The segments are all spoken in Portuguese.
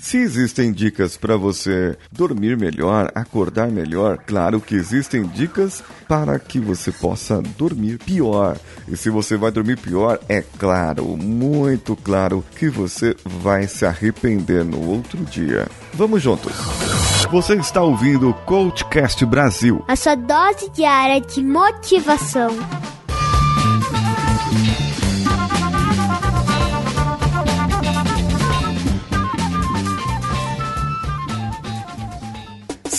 Se existem dicas para você dormir melhor, acordar melhor, claro que existem dicas para que você possa dormir pior. E se você vai dormir pior, é claro, muito claro que você vai se arrepender no outro dia. Vamos juntos. Você está ouvindo o Coachcast Brasil. A sua dose diária de motivação.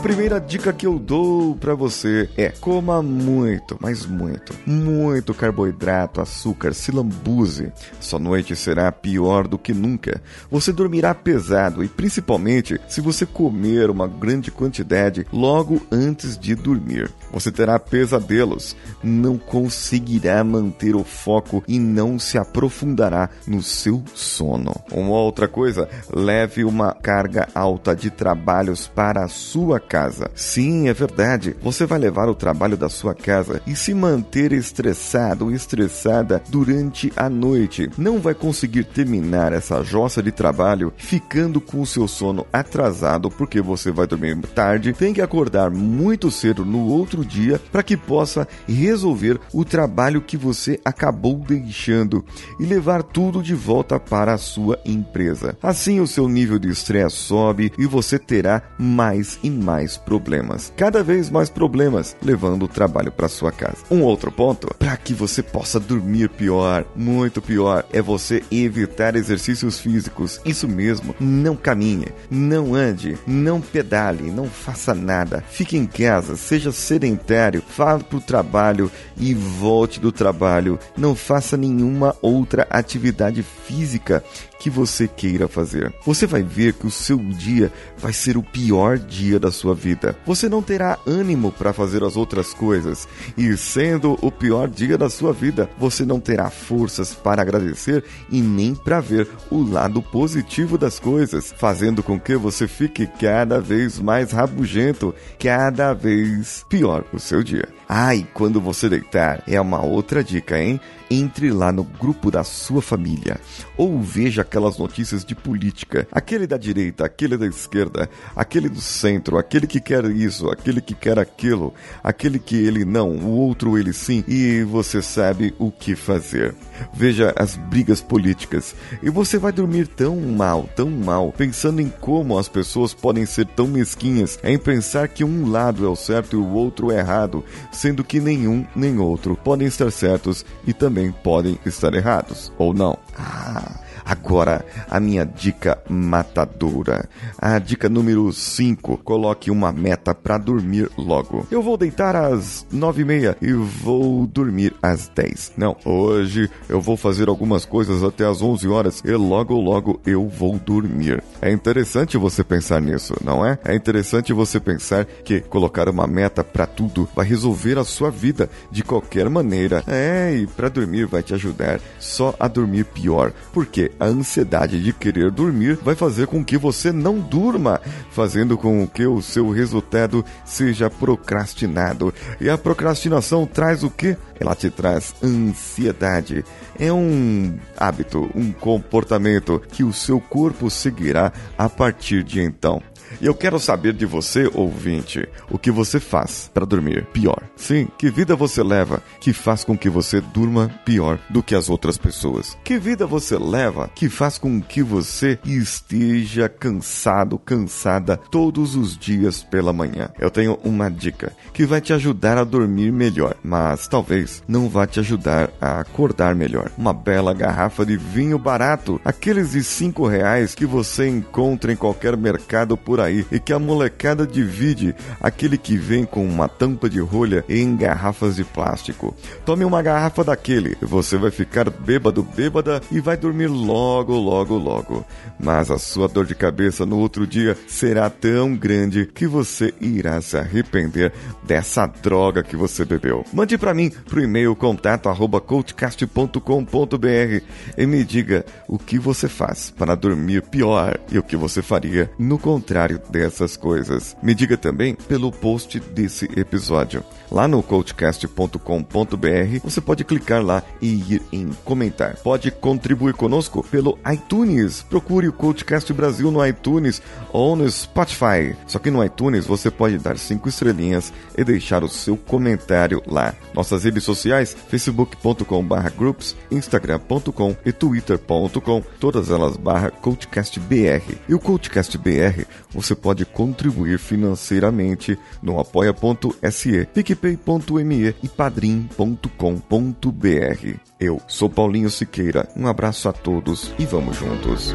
A primeira dica que eu dou para você é coma muito, mas muito, muito carboidrato, açúcar, se lambuze. Sua noite será pior do que nunca. Você dormirá pesado e principalmente se você comer uma grande quantidade logo antes de dormir. Você terá pesadelos, não conseguirá manter o foco e não se aprofundará no seu sono. Uma outra coisa, leve uma carga alta de trabalhos para a sua casa. Sim, é verdade. Você vai levar o trabalho da sua casa e se manter estressado ou estressada durante a noite. Não vai conseguir terminar essa jossa de trabalho ficando com o seu sono atrasado porque você vai dormir tarde, tem que acordar muito cedo no outro dia para que possa resolver o trabalho que você acabou deixando e levar tudo de volta para a sua empresa. Assim o seu nível de estresse sobe e você terá mais e mais mais problemas, cada vez mais problemas, levando o trabalho para sua casa. Um outro ponto, para que você possa dormir pior, muito pior, é você evitar exercícios físicos. Isso mesmo, não caminhe, não ande, não pedale, não faça nada. Fique em casa, seja sedentário, vá para o trabalho e volte do trabalho. Não faça nenhuma outra atividade física que você queira fazer. Você vai ver que o seu dia vai ser o pior dia da sua vida. Você não terá ânimo para fazer as outras coisas, e sendo o pior dia da sua vida, você não terá forças para agradecer e nem para ver o lado positivo das coisas, fazendo com que você fique cada vez mais rabugento, cada vez pior o seu dia. Ai, ah, quando você deitar, é uma outra dica, hein? entre lá no grupo da sua família ou veja aquelas notícias de política, aquele da direita, aquele da esquerda, aquele do centro, aquele que quer isso, aquele que quer aquilo, aquele que ele não, o outro ele sim, e você sabe o que fazer. Veja as brigas políticas e você vai dormir tão mal, tão mal, pensando em como as pessoas podem ser tão mesquinhas em pensar que um lado é o certo e o outro é errado, sendo que nenhum nem outro podem estar certos e também podem estar errados, ou não. Ah. Agora, a minha dica matadora. A dica número 5. Coloque uma meta para dormir logo. Eu vou deitar às 9 e meia e vou dormir às 10. Não, hoje eu vou fazer algumas coisas até às 11 horas e logo logo eu vou dormir. É interessante você pensar nisso, não é? É interessante você pensar que colocar uma meta para tudo vai resolver a sua vida de qualquer maneira. É, e para dormir vai te ajudar só a dormir pior. Por quê? A ansiedade de querer dormir vai fazer com que você não durma, fazendo com que o seu resultado seja procrastinado. E a procrastinação traz o que? Ela te traz ansiedade. É um hábito, um comportamento que o seu corpo seguirá a partir de então. E eu quero saber de você, ouvinte, o que você faz para dormir pior. Sim, que vida você leva que faz com que você durma pior do que as outras pessoas? Que vida você leva que faz com que você esteja cansado, cansada todos os dias pela manhã? Eu tenho uma dica que vai te ajudar a dormir melhor, mas talvez não vá te ajudar a acordar melhor. Uma bela garrafa de vinho barato, aqueles de cinco reais que você encontra em qualquer mercado por por aí e que a molecada divide aquele que vem com uma tampa de rolha em garrafas de plástico. Tome uma garrafa daquele, você vai ficar bêbado, bêbada e vai dormir logo, logo, logo. Mas a sua dor de cabeça no outro dia será tão grande que você irá se arrepender dessa droga que você bebeu. Mande para mim pro e-mail contato@coachcast.com.br e me diga o que você faz para dormir pior e o que você faria no contrário dessas coisas. Me diga também pelo post desse episódio. Lá no coachcast.com.br você pode clicar lá e ir em comentar. Pode contribuir conosco pelo iTunes. Procure o Coachcast Brasil no iTunes ou no Spotify. Só que no iTunes você pode dar cinco estrelinhas e deixar o seu comentário lá. Nossas redes sociais, facebook.com/groups, instagram.com e twitter.com, todas elas barra coachcastbr. E o Coachcast BR você pode contribuir financeiramente no apoia.se, picpay.me e padrim.com.br. Eu sou Paulinho Siqueira, um abraço a todos e vamos juntos.